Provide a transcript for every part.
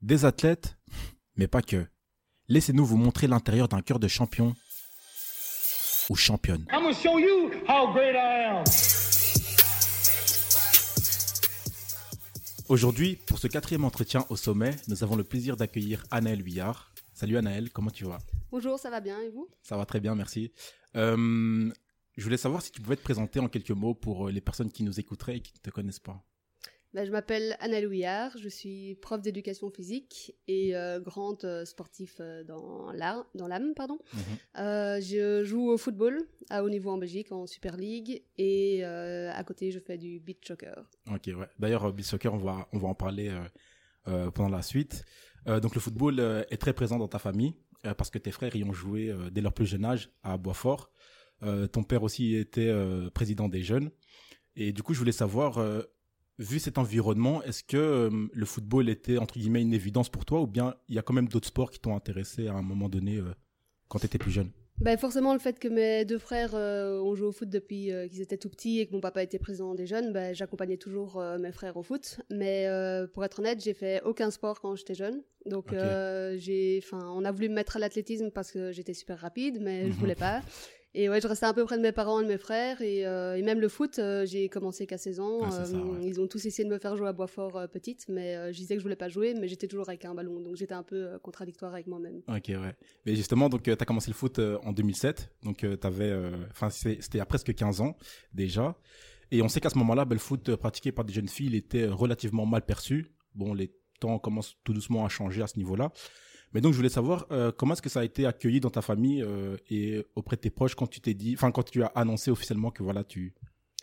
des athlètes, mais pas que. Laissez-nous vous montrer l'intérieur d'un cœur de champion ou championne. I'm gonna show you how great I am. Aujourd'hui, pour ce quatrième entretien au sommet, nous avons le plaisir d'accueillir Anaël Huillard. Salut Anaël, comment tu vas? Bonjour, ça va bien et vous? Ça va très bien, merci. Euh, je voulais savoir si tu pouvais te présenter en quelques mots pour euh, les personnes qui nous écouteraient et qui ne te connaissent pas. Ben, Je m'appelle Anna Louillard, je suis prof d'éducation physique et euh, grande euh, sportif euh, dans l'âme. pardon. Mhm. Euh, je joue au football à haut niveau en Belgique, en Super League, et euh, à côté je fais du beach soccer. Ok, ouais. D'ailleurs, beach soccer, on va, on va en parler pendant la suite. Donc, le football est très présent dans ta famille parce que tes frères y ont joué dès leur plus jeune âge à Boisfort. Ton père aussi était président des jeunes. Et du coup, je voulais savoir, vu cet environnement, est-ce que euh, le football était entre guillemets une évidence pour toi ou bien il y a quand même d'autres sports qui t'ont intéressé à un moment donné euh, quand tu étais plus jeune? Ben, forcément, le fait que mes deux frères euh, ont joué au foot depuis qu'ils étaient tout petits et que mon papa était président des jeunes, ben, j'accompagnais toujours mes frères au foot. Mais pour être honnête, j'ai fait aucun sport quand j'étais jeune. Donc, j'ai, enfin, on a voulu me mettre à l'athlétisme parce que j'étais super rapide, mais je Mhm. voulais pas. Et ouais, je restais un peu près de mes parents et de mes frères. Et, euh, et même le foot, euh, j'ai commencé qu'à 16 ans. Ah, ça, Euh, ouais. Ils ont tous essayé de me faire jouer à Boisfort petite, mais je disais que je voulais pas jouer, mais j'étais toujours avec un ballon. Donc j'étais un peu contradictoire avec moi-même. Ok, ouais. Mais justement, donc, tu as commencé le foot en 2007. Donc, tu avais. Enfin, c'était a presque 15 ans déjà. Et on sait qu'à ce moment-là, ben, le foot pratiqué par des jeunes filles, il était relativement mal perçu. Bon, les temps commencent tout doucement à changer à ce niveau-là. Mais donc, je voulais savoir euh, comment est-ce que ça a été accueilli dans ta famille euh, et auprès de tes proches quand tu t'es dit. Enfin, quand tu as annoncé officiellement que voilà, tu,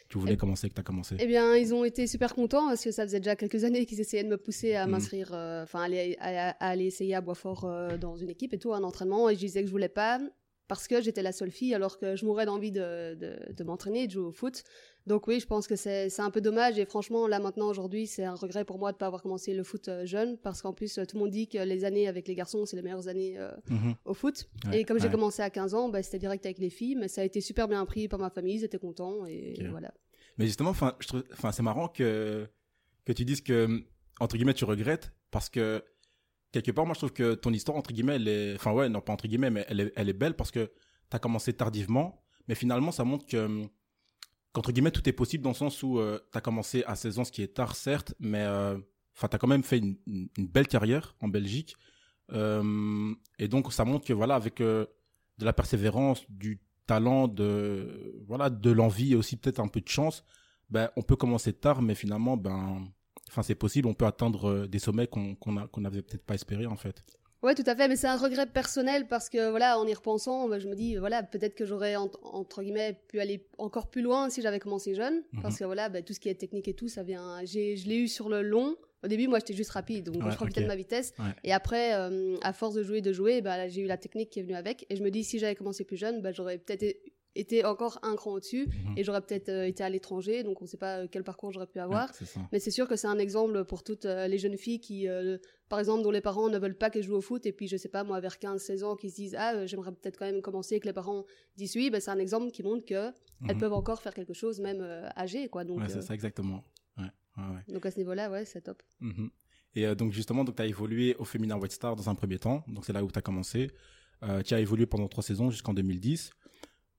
tu voulais Eh- commencer, que tu as commencé? Eh bien, ils ont été super contents parce que ça faisait déjà quelques années qu'ils essayaient de me pousser à Mhm. m'inscrire, euh, enfin, aller, à, à aller essayer à Boisfort dans une équipe et tout, un entraînement. Et je disais que je voulais pas parce que j'étais la seule fille alors que je mourais d'envie de, de, de m'entraîner, de jouer au foot. Donc oui, je pense que c'est un peu dommage et franchement, là maintenant, aujourd'hui, c'est un regret pour moi de pas avoir commencé le foot euh, jeune parce qu'en plus, tout le monde dit que les années avec les garçons, c'est les meilleures années euh, Mhm. au foot. Ouais, et comme j'ai commencé à 15 ans, bah, c'était direct avec les filles, mais ça a été super bien pris par ma famille, ils étaient contents et voilà. Mais justement, enfin, c'est marrant que que tu dises que entre guillemets tu regrettes parce que quelque part, moi, je trouve que ton histoire entre guillemets, elle est, enfin ouais, non pas entre guillemets, mais elle est, elle est belle parce que tu as commencé tardivement, mais finalement, ça montre que hum, qu'entre guillemets tout est possible dans le sens où tu as commencé à 16 ans, ce qui est tard certes, mais euh, enfin, tu as quand même fait une, belle carrière en Belgique, Euh, et donc ça montre que voilà, avec euh, de la persévérance, du talent, de voilà, de l'envie et aussi peut-être un peu de chance, ben on peut commencer tard, mais finalement ben, enfin c'est possible, on peut atteindre euh, des sommets qu'on n'avait peut-être pas espéré en fait. Ouais, tout à fait, mais c'est un regret personnel parce que voilà, en y repensant, bah, je me dis voilà, peut-être que j'aurais ent- entre guillemets pu aller encore plus loin si j'avais commencé jeune, Mhm. parce que voilà, bah, tout ce qui est technique et tout, ça vient. Je l'ai eu sur le long. Au début, moi, j'étais juste rapide, donc Ouais, je profitais ok. de ma vitesse. Ouais. Et après, euh, à force de jouer, de jouer, bah, j'ai eu la technique qui est venue avec. Et je me dis, si j'avais commencé plus jeune, bah, j'aurais peut-être été encore un cran au-dessus, Mhm. et j'aurais peut-être euh, été à l'étranger. Donc, on ne sait pas euh, quel parcours j'aurais pu avoir. Ouais. Mais c'est sûr que c'est un exemple pour toutes euh, les jeunes filles qui, euh, par exemple, dont les parents ne veulent pas qu'elles jouent au foot, et puis je sais pas, moi, vers 15-16 ans, qui se disent Ah, j'aimerais peut-être quand même commencer, que les parents disent oui, ben, c'est un exemple qui montre que elles Mhm. peuvent encore faire quelque chose, même âgées, quoi. Donc, Ouais, c'est ça exactement. Ouais, donc à ce niveau-là, ouais, c'est top. Mhm. Et donc justement, donc tu as évolué au Féminin White Star dans un premier temps, donc c'est là où tu as commencé. Tu as évolué pendant trois saisons jusqu'en 2010.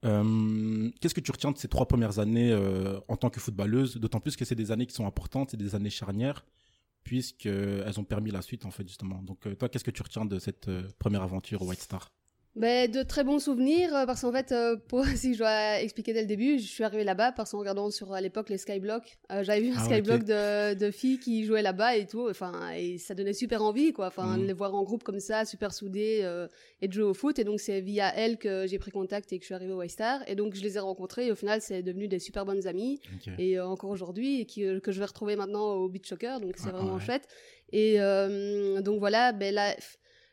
Euh, Qu'est-ce que tu retiens de ces trois premières années euh, en tant que footballeuse? D'autant plus que c'est des années qui sont importantes, c'est des années charnières, puisqu'elles ont permis la suite en fait justement. Donc euh, toi, qu'est-ce que tu retiens de cette euh, première aventure au White Star? Ben, de très bons souvenirs, euh, parce qu'en fait, euh, pour, si je dois expliquer dès le début, je suis arrivée là-bas parce qu'en regardant sur à l'époque les Skyblock, euh, j'avais vu un Ah, Skyblock de, de filles qui jouaient là-bas et tout, enfin, et ça donnait super envie, quoi, enfin, Mhm. de les voir en groupe comme ça, super soudées, euh, et de jouer au foot, et donc c'est via elles que j'ai pris contact et que je suis arrivée au Star et donc je les ai rencontrées, et au final, c'est devenu des super bonnes amies, et euh, encore aujourd'hui, et qui, que je vais retrouver maintenant au Beach Soccer, donc c'est Ah, vraiment ouais. chouette. Et donc voilà, ben là,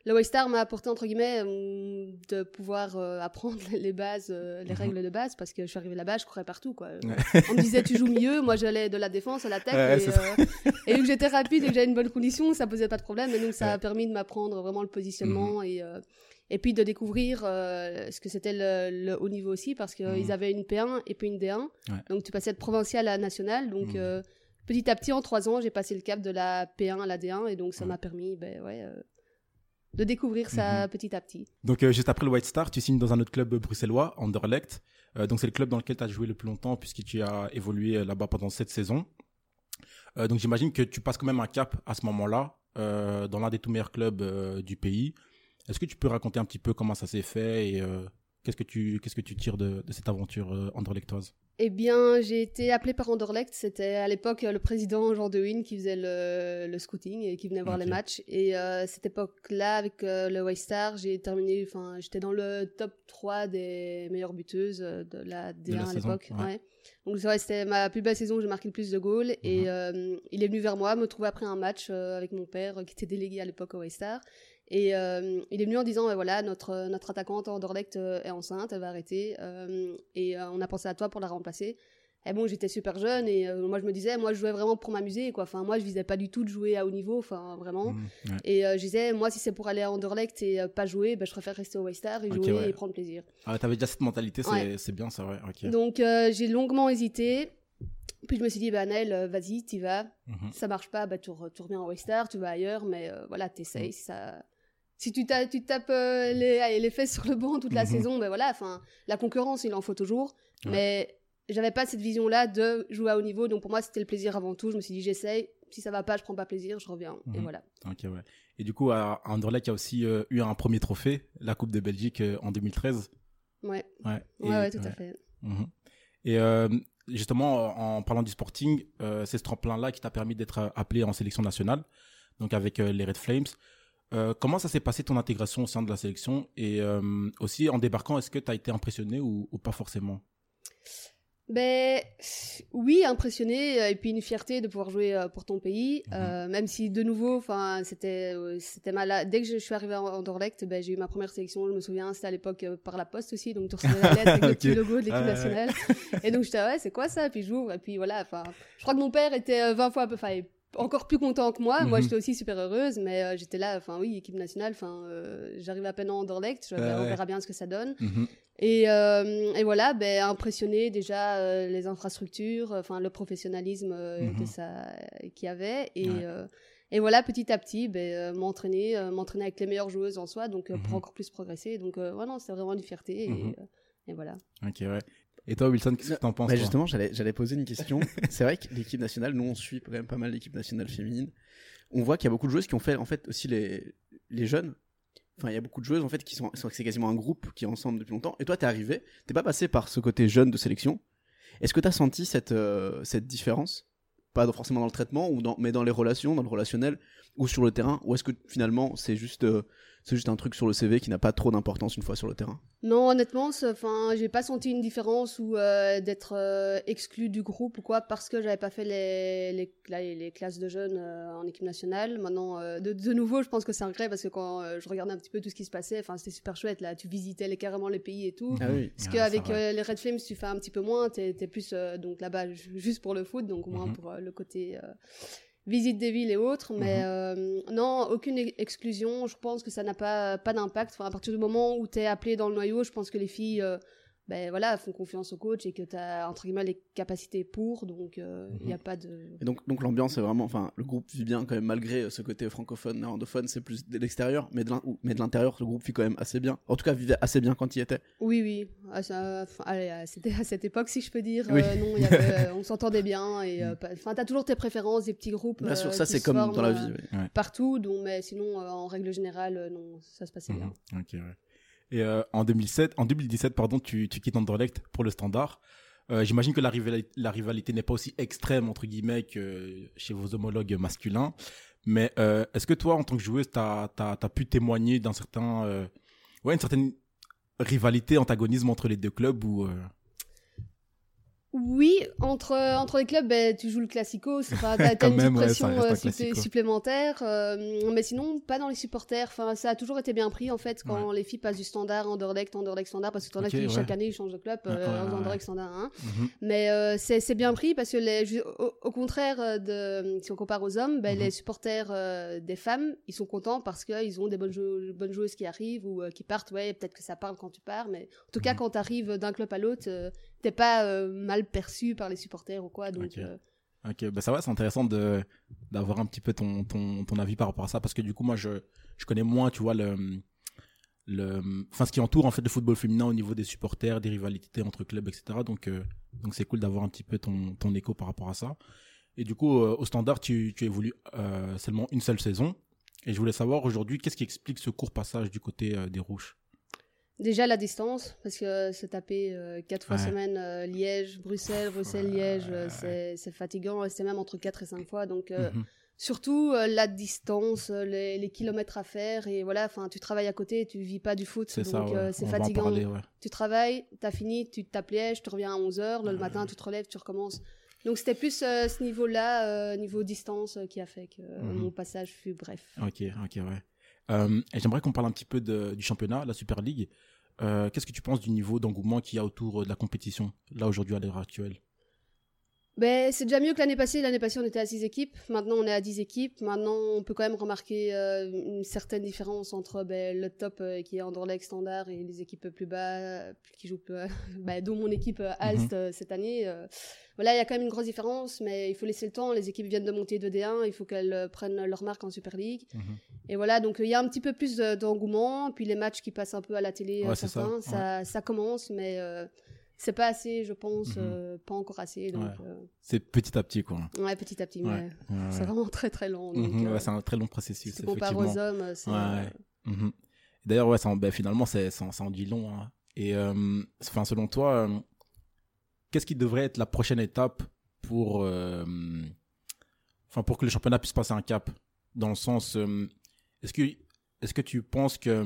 le Waystar m'a apporté entre guillemets euh, de pouvoir euh, apprendre les bases, euh, les Mhm. règles de base, parce que je suis arrivée là-bas, je courais partout quoi. Ouais. On me disait tu joues mieux, moi j'allais de la défense à l'attaque, Ouais, et, et vu que j'étais rapide et que j'avais une bonne condition, ça posait pas de problème, et donc ça a. Mhm. permis de m'apprendre vraiment le positionnement et euh, et puis de découvrir euh, ce que c'était le, le haut niveau aussi, parce qu'ils Mhm. avaient une P1 et puis une D1. Ouais. Donc tu passais de provincial à national. Donc Mhm. euh, petit à petit, en trois ans, j'ai passé le cap de la P1 à la D1 et donc ça m'a permis, ben ouais, de découvrir ça Mhm. petit à petit. Donc, euh, juste après le White Star, tu signes dans un autre club bruxellois, Anderlecht. Euh, donc, c'est le club dans lequel tu as joué le plus longtemps, puisque tu as évolué euh, là-bas pendant cette saison. Euh, donc, j'imagine que tu passes quand même un cap à ce moment-là, dans l'un des tout meilleurs clubs du pays. Est-ce que tu peux raconter un petit peu comment ça s'est fait et qu'est-ce que tu qu'est-ce que tu tires de, de cette aventure anderlechtoise Eh bien, j'ai été appelée par Anderlecht. C'était à l'époque euh, le président Jean Dewin qui faisait le, le scouting et qui venait voir les matchs. Et euh, cette époque-là, avec euh, le White Star, j'ai terminé, enfin, j'étais dans le top 3 des meilleures buteuses de la D1 la à l'époque. ouais. ouais. Donc, ouais, c'était ma plus belle saison où j'ai marqué le plus de goals. Et Mhm. euh, il est venu vers moi, me trouver après un match avec mon père, qui était délégué à l'époque au White Star. Et euh, il est venu en disant, ouais, voilà, notre, notre attaquante Anderlecht euh, est enceinte, elle va arrêter. euh, et euh, on a pensé à toi pour la remplacer. Et bon, j'étais super jeune et euh, moi je me disais, moi je jouais vraiment pour m'amuser, quoi. Enfin, moi je visais pas du tout de jouer à haut niveau, enfin vraiment. Ouais. Et euh, je disais, moi si c'est pour aller à Anderlecht et euh, pas jouer, ben, je préfère rester au Waystar et Ok, jouer ouais. et prendre plaisir. Ah, T'avais déjà cette mentalité, c'est Ouais. c'est bien, ça, ouais. Ok. Donc euh, j'ai longuement hésité. Puis je me suis dit, bah Nel, euh, vas-y, t'y vas. Mhm. Ça marche pas, bah tu, re- tu reviens au Waystar, tu vas ailleurs, mais euh, voilà, t'essayes. Mm. Si ça... Si tu, ta- tu tapes euh, les, allez, les fesses sur le banc toute la Mhm. saison, ben voilà, enfin, la concurrence, il en faut toujours. Ouais. Mais j'avais pas cette vision-là de jouer à haut niveau, donc pour moi, c'était le plaisir avant tout. Je me suis dit, j'essaye. Si ça va pas, je prends pas plaisir, je reviens. Et Mhm. voilà. Ok, ouais. Et du coup, à Anderlecht, il y a aussi euh, eu un premier trophée, la Coupe de Belgique euh, en 2013. Ouais, Ouais, ouais, Et- ouais, tout à fait. Mhm. Et euh, justement, en parlant du sporting, c'est ce tremplin-là qui t'a permis d'être appelé en sélection nationale, donc avec les Red Flames. Euh, comment ça s'est passé ton intégration au sein de la sélection? Et euh, aussi, en débarquant, est-ce que tu as été impressionné ou, ou pas forcément? Ben oui, impressionné euh, et puis une fierté de pouvoir jouer pour ton pays, Mhm. euh, même si de nouveau, enfin c'était c'était malade. Dès que je suis arrivée en Anderlecht, ben j'ai eu ma première sélection. Je me souviens, c'était à l'époque euh, par la poste aussi, donc tu recevais la lettre avec le petit logo de l'équipe Ah, ouais. nationale. Et donc j'étais ouais, c'est quoi ça? Puis j'ouvre et puis voilà. Enfin, je crois que mon père était euh, 20 fois, enfin encore plus content que moi. Moi, Mhm. j'étais aussi super heureuse, mais euh, j'étais là. Enfin oui, équipe nationale. Enfin, euh, j'arrive à peine en Anderlecht. Je- ben, on verra bien ce que ça donne. Mhm. Et, euh, et voilà, ben, impressionné déjà les infrastructures, enfin le professionnalisme Mhm. que ça qu'il y avait. Et, Ouais. et voilà, petit à petit, ben, m'entraîner, m'entraîner avec les meilleures joueuses en soi, donc pour encore plus progresser. Donc voilà, c'était vraiment une fierté. Et, et voilà. Ok, ouais. Et toi, Wilson, qu'est-ce que t'en penses Bah, justement, j'allais, poser une question. c'est vrai que l'équipe nationale, nous, on suit quand même pas mal l'équipe nationale féminine. On voit qu'il y a beaucoup de joueuses qui ont fait, en fait, aussi les, les jeunes. Enfin, il y a beaucoup de joueuses, en fait, qui sont, c'est quasiment un groupe qui est ensemble depuis longtemps. Et toi, t'es arrivé, t'es pas passé par ce côté jeune de sélection. Est-ce que t'as senti cette, euh, cette différence? Pas forcément dans le traitement, ou dans, mais dans les relations, dans le relationnel, ou sur le terrain? Ou est-ce que finalement, c'est juste, euh, c'est juste un truc sur le CV qui n'a pas trop d'importance une fois sur le terrain Non, honnêtement, enfin, j'ai pas senti une différence ou euh, d'être euh, exclu du groupe ou quoi parce que j'avais pas fait les, les, la- les classes de jeunes euh, en équipe nationale. Maintenant, euh, de, de nouveau, je pense que c'est un regret parce que quand euh, je regardais un petit peu tout ce qui se passait, enfin, c'était super chouette là. Tu visitais les, carrément les pays et tout. Ah oui. Parce Ah, qu'avec euh, les Red Flames, tu fais un petit peu moins, t'es es plus euh, donc là-bas ju- juste pour le foot, donc moins Mhm. pour euh, le côté euh, visite des villes et autres. Mais Mhm. euh, non, aucune ex- exclusion. Je pense que ça n'a pas, pas d'impact. Enfin, à partir du moment où t'es appelé dans le noyau, je pense que les filles, euh, ben voilà, font confiance au coach et que t'as entre guillemets les capacités pour. Donc euh, il n'y a pas de. Et donc, donc l'ambiance est vraiment, enfin, le groupe vit bien quand même malgré euh, ce côté francophone, néerlandophone, c'est plus de l'extérieur, mais de l'intérieur, le groupe vit quand même assez bien. En tout cas, vivait assez bien quand il était. Oui, oui. Ah, ça- enfin, allez, euh, c'était à cette époque, si je peux dire. Oui. euh, non, il y avait, euh, on s'entendait bien et euh, pas- enfin, t'as toujours tes préférences, des petits groupes. Bien euh, sûr, ça c'est comme forment, dans la euh, vie. partout, donc, mais sinon, euh, en règle générale, euh, non, ça se passait bien. Mhm. Ok, ouais. Et euh, en 2007, en 2017, pardon, tu, tu quittes Anderlecht pour le Standard. Euh, J'imagine que la rivalité, n'est pas aussi extrême entre guillemets que chez vos homologues masculins. Mais euh, est-ce que toi, en tant que joueuse, t'as as, pu témoigner d'un certain, euh, ouais, une certaine rivalité, antagonisme entre les deux clubs ou Oui, entre, entre les clubs, ben, tu joues le classico, c'est pas, t'as, une même, pression euh, supplé- supplémentaire, euh, mais sinon, pas dans les supporters. Enfin, ça a toujours été bien pris, en fait, quand les filles passent du standard, Anderlecht, Anderlecht, standard, parce que t'en as Ok, qui, ouais. chaque année, ils changent de club, euh, Anderlecht, standard 1. mhm. Mais euh, c'est bien pris parce que les, au, au contraire de si on compare aux hommes, ben, Mhm. les supporters des femmes, ils sont contents parce qu'ils ont des bonnes, jou- bonnes joueuses qui arrivent ou qui partent. Ouais, peut-être que ça parle quand tu pars, mais en tout cas Mhm. quand tu arrives d'un club à l'autre, t'es pas euh, mal perçu par les supporters ou quoi. Donc Ok. euh, Ok, bah ça va, c'est intéressant de d'avoir un petit peu ton, ton, ton avis par rapport à ça parce que du coup moi je je connais moins, tu vois le le enfin ce qui entoure en fait le football féminin au niveau des supporters, des rivalités entre clubs, etc. Donc euh, donc c'est cool d'avoir un petit peu ton ton écho par rapport à ça. Et du coup au standard tu tu évolues seulement une seule saison et je voulais savoir aujourd'hui qu'est-ce qui explique ce court passage du côté des rouges? Déjà la distance, parce que se taper euh, quatre fois Ouais. semaine euh, Liège, Bruxelles, Bruxelles, Liège, euh, c'est c'est fatigant. C'est même entre 4 et 5 fois. Donc euh, Mhm. surtout la distance, les, les kilomètres à faire et voilà. Enfin, tu travailles à côté, tu vis pas du foot, C'est donc ça, ouais. c'est On fatigant. parler, ouais. Tu travailles, t'as fini, tu te tapes Liège, tu reviens à 11 h le matin, tu te relèves, tu recommences. Donc c'était plus ce niveau-là, niveau distance, qui a fait que Mhm. mon passage fut bref. Ok, ok, ouais. Euh, j'aimerais qu'on parle un petit peu du championnat, la Super League. Euh, Qu'est-ce que tu penses du niveau d'engouement qu'il y a autour de la compétition, là aujourd'hui à l'heure actuelle? Ben, c'est déjà mieux que l'année passée. L'année passée, on était à 6 équipes. Maintenant, on est à 10 équipes. Maintenant, on peut quand même remarquer euh, une certaine différence entre ben, le top euh, qui est Anderlecht standard et les équipes plus bas euh, qui jouent, peu- ben, dont mon équipe euh, Alst cette année. voilà, il y a quand même une grosse différence, mais il faut laisser le temps. Les équipes viennent de monter de D1. Il faut qu'elles prennent leur marque en Super League. Mhm. Et voilà, donc il y a un petit peu plus de- d'engouement. Puis les matchs qui passent un peu à la télé, Ouais, ça, ça, ça, commence, mais c'est pas assez, je pense, Mhm. euh, pas encore assez. Donc, Ouais. euh, C'est petit à petit, quoi. Ouais, petit à petit, Ouais, mais ouais, c'est vraiment très très long. Donc, Mhm, euh, c'est un très long processus, effectivement. aux hommes, c'est. Mhm. D'ailleurs, ouais, ça en- ben, finalement, c'est, ça, en- ça en dit long. hein. Et enfin, selon toi, qu'est-ce qui devrait être la prochaine étape pour, enfin, pour que le championnat puisse passer un cap? Dans le sens, est-ce que, est-ce que tu penses que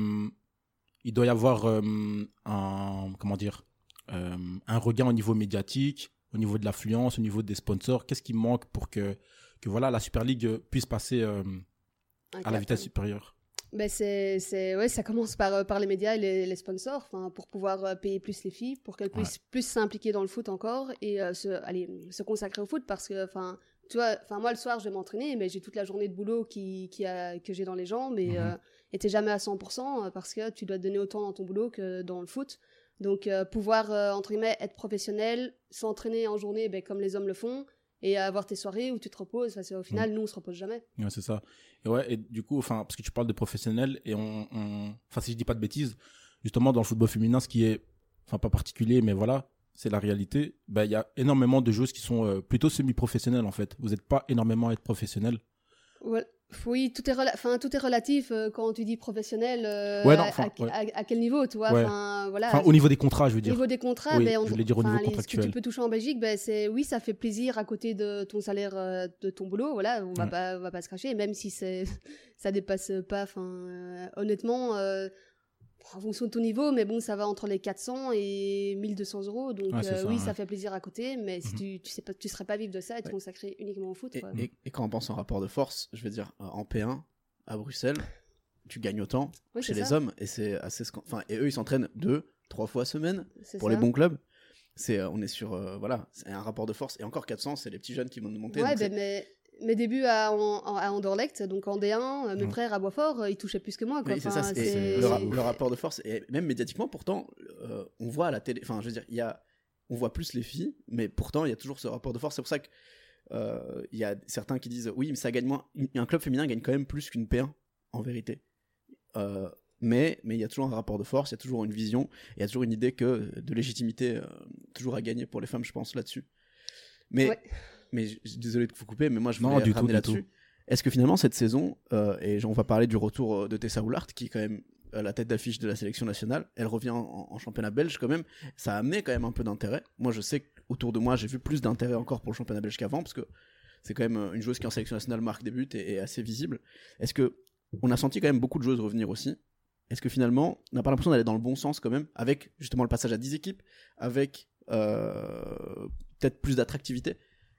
il doit y avoir un, comment dire, un regain au niveau médiatique, au niveau de l'affluence, au niveau des sponsors Qu'est-ce qui manque pour que, que voilà, la Super League puisse passer euh, à la vitesse supérieure? Ben, c'est, c'est, ouais, ça commence par, euh, par les médias et les, les sponsors, pour pouvoir euh, payer plus les filles, pour qu'elles puissent plus s'impliquer dans le foot encore et euh, se, allez, se consacrer au foot parce que, enfin, tu vois, enfin, moi le soir je vais m'entraîner, mais j'ai toute la journée de boulot qui, qui a, que j'ai dans les jambes et Mhm. euh, et t'es jamais à 100% euh, parce que tu dois te donner autant dans ton boulot que dans le foot. Donc, euh, pouvoir, euh, entre guillemets, être professionnel, s'entraîner en journée ben, comme les hommes le font et avoir tes soirées où tu te reposes, parce qu'au final, nous, on se repose jamais. Ouais, c'est ça. Et ouais, et du coup, enfin, parce que tu parles de professionnels et on, on- enfin, si je dis pas de bêtises, justement, dans le football féminin, ce qui est, enfin, pas particulier, mais voilà, c'est la réalité. Ben, il y a énormément de joueuses qui sont euh, plutôt semi-professionnelles, en fait. Vous n'êtes pas énormément à être professionnel. Ouais. Oui, tout est, enfin, tout est relatif euh, quand tu dis professionnel. euh, Ouais, non, à- ouais. à- à quel niveau, tu vois? Ouais. enfin, voilà. Au niveau des contrats, je veux Au dire. niveau des contrats, Oui, ben, on, je dire au niveau les- ce que tu peux toucher en Belgique, ben, c'est oui, ça fait plaisir à côté de ton salaire euh, de ton boulot. Voilà, on va Ouais. pas, on va pas se cracher, même si ça dépasse pas. Enfin, euh, honnêtement, euh, en fonction de ton niveau, mais bon, ça va entre les 400 et 1200 euros. Donc Ouais, euh, ça, oui, ouais. ça fait plaisir à côté, mais si Mhm. tu, tu sais pas, tu serais pas vivre de ça et te Ouais. consacrer uniquement au foot. Et, quoi. et- et quand on pense en rapport de force, je veux dire, euh, en P1, à Bruxelles, tu gagnes autant chez les ça. hommes, et c'est assez. Enfin, et eux, ils s'entraînent deux, trois fois semaine pour ça. les bons clubs. C'est, euh, on est sur, euh, voilà, c'est un rapport de force. Et encore 400, c'est les petits jeunes qui vont nous monter. Ouais, ben, mais mes débuts à, en- en- à Anderlecht, donc en D1, euh, mes Mm. frères à Boisfort, euh, ils touchaient plus que moi. Quoi. Oui, c'est Enfin, ça, c'est c'est- le, ra- le rapport de force. Et même médiatiquement, pourtant, euh, on voit à la télé. Enfin, je veux dire, il y a, on voit plus les filles, mais pourtant, il y a toujours ce rapport de force. C'est pour ça que euh, il y a certains qui disent oui, mais ça gagne moins. Un club féminin gagne quand même plus qu'une P1, en vérité. Euh, mais mais il y a toujours un rapport de force, il y a toujours une vision, il y a toujours une idée que de légitimité euh, toujours à gagner pour les femmes, je pense là-dessus. Mais Ouais. Mais je je suis désolé de vous couper, mais moi je Non, voulais du ramener du là-dessus. Est-ce que finalement cette saison, euh, et on va parler du retour euh, de Tessa Oulart, qui est quand même euh, la tête d'affiche de la sélection nationale, elle revient en, en championnat belge quand même, ça a amené quand même un peu d'intérêt. Moi je sais qu'autour de moi j'ai vu plus d'intérêt encore pour le championnat belge qu'avant, parce que c'est quand même euh, une joueuse qui en sélection nationale marque des buts et est assez visible. Est-ce que on a senti quand même beaucoup de joueuses revenir aussi Est-ce que finalement on n'a pas l'impression d'aller dans le bon sens quand même, avec justement le passage à 10 équipes, avec euh, peut-être plus d'attractivité,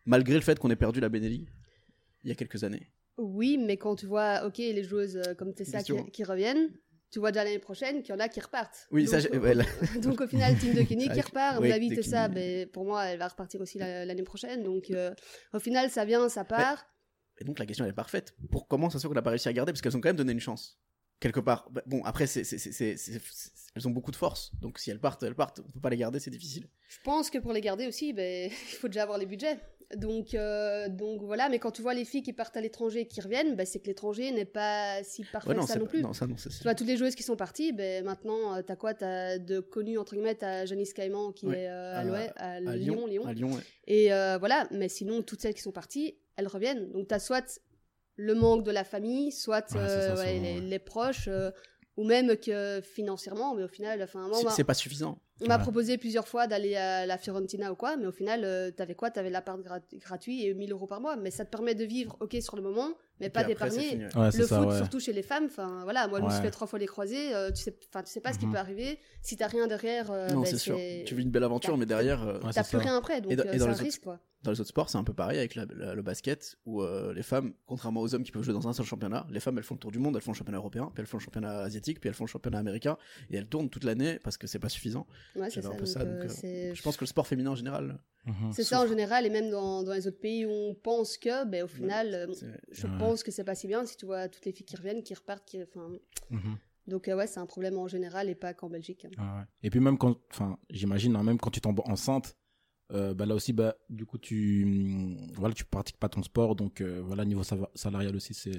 malgré le fait qu'on ait perdu la Benelli il y a quelques années Oui, mais quand tu vois, ok, les joueuses euh, comme Tessa qui, qui reviennent, tu vois déjà l'année prochaine qu'il y en a qui repartent. Oui, donc, ça, euh, ouais, là- donc au final, Team de Kenny qui repart. À mon avis, Tessa, ben, pour moi, elle va repartir aussi la- l'année prochaine. Donc euh, au final, ça vient, ça part. Et donc la question elle est parfaite. Pour comment ça se fait qu'on n'a pas réussi à garder Parce qu'elles ont quand même donné une chance. Quelque part. Bah, Bon, après, c'est- elles ont beaucoup de force. Donc si elles partent, elles partent. On peut pas les garder, c'est difficile. Je pense que pour les garder aussi, ben, il faut déjà avoir les budgets. Donc, euh, donc voilà, mais quand tu vois les filles qui partent à l'étranger et qui reviennent, bah, c'est que l'étranger n'est pas si parfait Ouais, non, que ça non plus. non, ça, non, ça, c'est- Tu vois, toutes les joueuses qui sont parties, ben, maintenant, euh, t'as quoi? T'as de connus, entre guillemets, t'as Janice Caïman qui Ouais. est euh, à, À- à à Lyon, Lyon. À Lyon, ouais. Et euh, voilà, mais sinon, toutes celles qui sont parties, elles reviennent. Donc, t'as soit le manque de la famille, soit les, proches, ou même que financièrement, mais au final, enfin, C'est pas suffisant. On m'a Ouais. proposé plusieurs fois d'aller à la Fiorentina ou quoi, mais au final, euh, t'avais quoi? T'avais l'appart grat- gratuit et 1000 euros par mois, mais ça te permet de vivre, ok, sur le moment, mais pas d'épargner. ouais. Le ça, foot, ouais. surtout chez les femmes, enfin voilà, moi je me suis fait trois fois les croisés, euh, tu sais, enfin tu sais pas ce qui Mhm. peut arriver. Si t'as rien derrière, euh, Non, ben, c'est sûr. Tu vis une belle aventure, mais derrière, euh, Ouais, t'as c'est plus ça. rien après, donc euh, c'est un les autres- risque quoi. dans les autres sports, c'est un peu pareil avec la- la- le basket, où euh, les femmes, contrairement aux hommes qui peuvent jouer dans un seul championnat, les femmes elles font le tour du monde, elles font le championnat européen, puis elles font le championnat asiatique, puis elles font le championnat américain, et elles tournent toute l'année parce que c'est pas suffisant. Ouais, c'est un peu donc, ça, euh, euh, Je pense que le sport féminin en général, Mhm. c'est ça en général, et même dans, dans les autres pays où on pense que, ben, au final, euh, je Ouais. pense que c'est pas si bien si tu vois toutes les filles qui reviennent, qui repartent, qui, enfin, Mhm. donc euh, ouais, c'est un problème en général et pas qu'en Belgique. hein. Ouais. Et puis même quand, enfin, j'imagine, hein, même quand tu tombes enceinte, euh, bah là aussi, bah, du coup, tu, hum, voilà, tu pratiques pas ton sport, donc euh, voilà, niveau salarial aussi, c'est.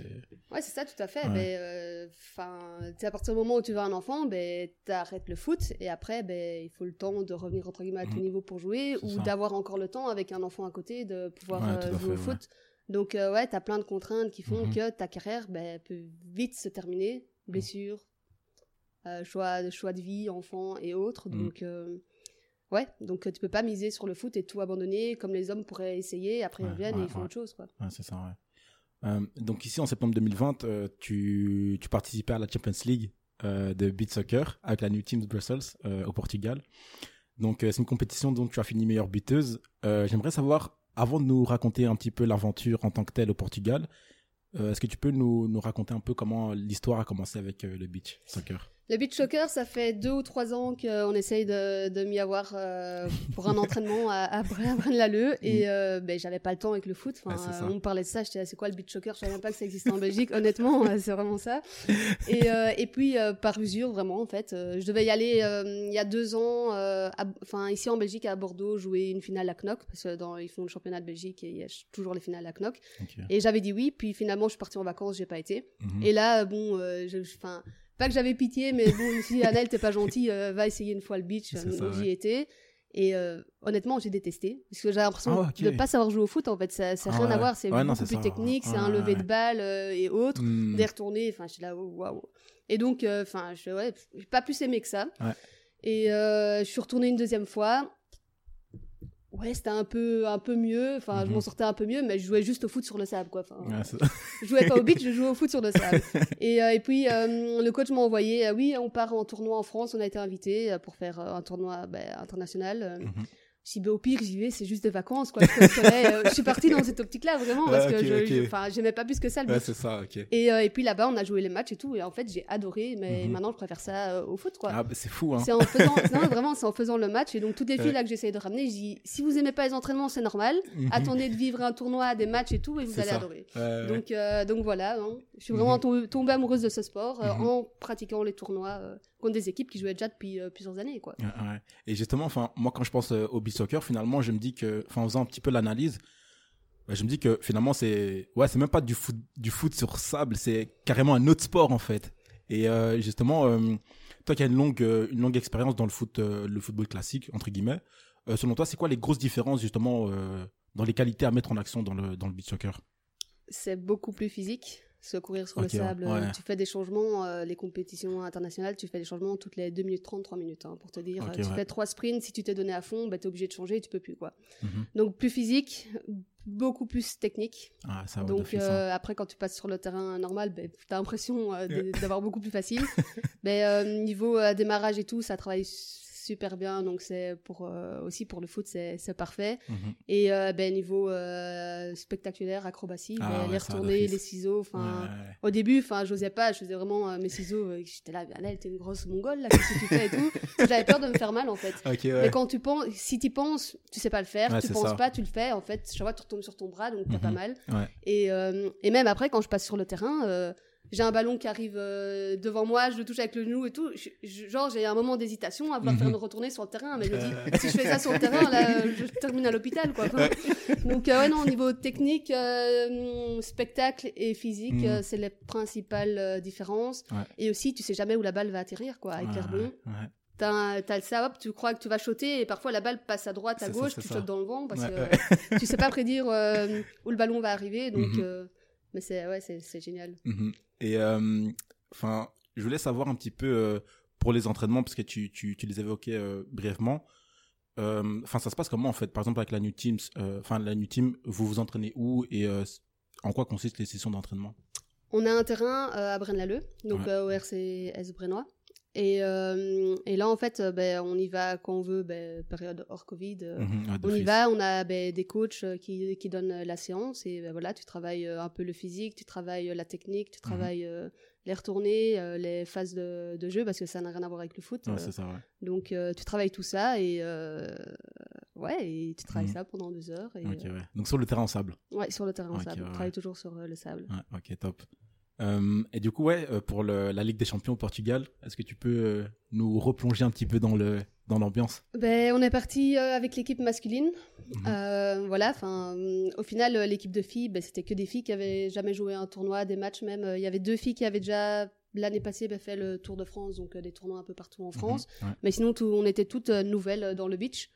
Ouais, c'est ça, tout à fait. Ouais. Ben, euh, 'fin, tu sais, à partir du moment où tu veux un enfant, ben, t'arrêtes le foot et après, ben, il faut le temps de revenir entre guillemets à ton Mhm. niveau pour jouer ou d'avoir encore le temps avec un enfant à côté de pouvoir Ouais, jouer au ouais. foot. Donc, ouais, t'as plein de contraintes qui font Mhm. que ta carrière ben, peut vite se terminer. Blessures, euh, choix, choix de vie, enfants et autres. Mhm. Donc, ouais, donc euh, tu peux pas miser sur le foot et tout abandonner comme les hommes pourraient essayer. Après, ils reviennent et ils font autre chose, quoi. C'est ça, ouais. Euh, donc ici, en septembre 2020, euh, tu, tu participais à la Champions League euh, de beach soccer avec la New Team de Brussels au Portugal. Donc c'est une compétition dont tu as fini meilleure buteuse. J'aimerais savoir, avant de nous raconter un petit peu l'aventure en tant que telle au Portugal, est-ce que tu peux nous, nous raconter un peu comment l'histoire a commencé avec le beach soccer? Le beach soccer, ça fait deux ou trois ans qu'on essaye de, de m'y avoir euh, pour un entraînement à, à Braine-l'Alleud. Et euh, ben, j'avais pas le temps avec le foot. Enfin, Mm. C'est ça. on me parlait de ça, j'étais c'est quoi le beach soccer? Je savais même pas que ça existait en Belgique. Honnêtement, euh, c'est vraiment ça. Et, euh, et puis, euh, par usure, vraiment, en fait. euh, je devais y aller euh, il y a deux ans, euh, enfin, ici en Belgique, à Bordeaux, jouer une finale à Knock. Parce que dans, ils font le championnat de Belgique et il y a toujours les finales à Knock. Et j'avais dit oui. Puis finalement, je suis partie en vacances, j'ai pas été. Mhm. Et là, bon, euh, je- je- pas que j'avais pitié, mais bon, je me Annelle, t'es pas gentille, euh, va essayer une fois le beach. Donc, ça, j'y étais. Et euh, honnêtement, j'ai détesté. Parce que j'ai l'impression Ah, ok. de pas savoir jouer au foot, en fait. Ça n'a Ah, rien à voir. C'est Ouais, beaucoup plus ça. technique, c'est un lever ouais. de balle euh, et autres. Hmm. Des retournés, enfin, je suis là, oh, waouh. Et donc, euh, enfin, je ouais, j'ai pas plus aimé que ça. Et euh, je suis retournée une deuxième fois. Ouais, c'était un peu, un peu mieux. Enfin, je Mhm. m'en sortais un peu mieux, mais je jouais juste au foot sur le sable, quoi. Enfin, c'est- je jouais pas au beach, je jouais au foot sur le sable. Et, euh, et puis, euh, le coach m'a envoyé, euh, oui, on part en tournoi en France, on a été invité euh, pour faire un tournoi ben, international. Mhm. Je dis, ben, au pire, j'y vais, c'est juste des vacances, quoi. je, euh, je suis partie dans cette optique-là, vraiment, parce que je, ok. je- enfin, j'aimais pas plus que ça le ouais, beach. c'est ça, ok. Et, euh, et puis là-bas, on a joué les matchs et tout, et en fait, j'ai adoré, mais Mhm. maintenant, je préfère ça euh, au foot, quoi. Ah, bah, c'est fou, hein. C'est en faisant, non, vraiment, c'est en faisant le match. Et donc, toutes les filles là que j'essaye de ramener, je dis, si vous aimez pas les entraînements, c'est normal. Mhm. Attendez de vivre un tournoi, des matchs et tout, et vous allez ça. adorer. Donc, donc voilà, hein. je suis vraiment Mhm. tombée, tombée amoureuse de ce sport en pratiquant les tournois contre des équipes qui jouaient déjà depuis euh, plusieurs années. Quoi. Ouais, ouais. Et justement, enfin, moi, quand je pense euh, au beach soccer, finalement, je me dis que, enfin, en faisant un petit peu l'analyse, bah, je me dis que finalement, c'est, ouais, c'est même pas du foot, du foot sur sable, c'est carrément un autre sport, en fait. Et euh, justement, toi qui as une longue, une longue expérience dans le foot, le football classique, entre guillemets, selon toi, c'est quoi les grosses différences, justement, dans les qualités à mettre en action dans le, dans le beach soccer? C'est beaucoup plus physique. Se courir sur le sable, ouais. tu fais des changements, euh, les compétitions internationales, tu fais des changements toutes les 2 minutes 30, 3 minutes, hein, pour te dire. Euh, tu ouais. fais trois sprints, si tu t'es donné à fond, bah, tu es obligé de changer, tu peux plus. quoi. Mhm. Donc plus physique, beaucoup plus technique. Ah, ça Donc euh, après, quand tu passes sur le terrain normal, ben, tu as l'impression euh, d'avoir beaucoup plus facile. Mais euh, niveau euh, démarrage et tout, ça travaille super bien. Donc c'est pour euh, aussi pour le foot, c'est c'est parfait. Mhm. Et euh, ben, niveau euh, spectaculaire, acrobatie, Ah ben, ouais, les d'office. les ciseaux. Enfin, Ouais, ouais, ouais. au début, enfin, j'osais pas, je faisais vraiment mes ciseaux. J'étais là, Annelle, t'es une grosse mongole là, qu'est-ce que tu fais et tout. J'avais peur de me faire mal en fait. Ok, Mais quand tu penses, si tu penses, tu sais pas le faire, tu penses ça. pas, tu le fais. En fait, chaque fois, tu retombes sur ton bras, donc t'as pas Mhm. mal. Et, et même après, quand je passe sur le terrain, j'ai un ballon qui arrive euh, devant moi, je le touche avec le genou et tout. Je- je- genre, j'ai un moment d'hésitation à vouloir faire Mhm. me retourner sur le terrain. Mais je me dis, si je fais ça sur le terrain, là, je termine à l'hôpital, quoi. Enfin, donc, euh, ouais, non, au niveau technique, euh, spectacle et physique, Mhm. c'est les principales différences. Ouais. Et aussi, tu sais jamais où la balle va atterrir, quoi, avec Ouais, ouais. T'as ça, hop, tu crois que tu vas shooter et parfois la balle passe à droite, à ça, gauche, tu sautes dans le vent parce que tu sais pas prédire où le ballon va arriver. Donc, Mhm. Mais c'est ouais, c'est génial. Mhm. Et euh, enfin, je voulais savoir un petit peu euh, pour les entraînements parce que tu, tu, tu les évoquais euh, brièvement. Euh, Enfin, ça se passe comment en fait? Par exemple avec la New Teams, euh, enfin la New Team, vous vous entraînez où et euh, en quoi consistent les sessions d'entraînement? On a un terrain à Braine-l'Alleud, donc Ouais. au RCS Brennois. Et, euh, et là, en fait, euh, ben, on y va quand on veut, ben, période hors Covid. euh, Mhm, On y va, on a ben, des coachs qui, qui donnent la séance et ben, voilà, tu travailles un peu le physique, tu travailles la technique, Mhm. tu travailles euh, les retournées, euh, les phases de, de jeu parce que ça n'a rien à voir avec le foot. Ouais, c'est ça, ouais. donc tu travailles tout ça et ouais, et tu travailles Mhm. ça pendant deux heures. Et, Ok, ouais. Donc sur le terrain en sable. ouais, sur le terrain en sable. On travaille toujours sur le sable. Ok, top. Euh, et du coup, ouais, euh, pour le, la Ligue des Champions au Portugal, est-ce que tu peux euh, nous replonger un petit peu dans le dans l'ambiance? Ben, on est parti euh, avec l'équipe masculine. Mhm. Euh, voilà, hum, au final, l'équipe de filles, ben, c'était que des filles qui avaient jamais joué un tournoi, des matchs même. Il y avait deux filles qui avaient déjà l'année passée ben, fait le Tour de France, donc euh, des tournois un peu partout en France. Mhm, ouais. Mais sinon, tout, on était toutes euh, nouvelles euh, dans le beach.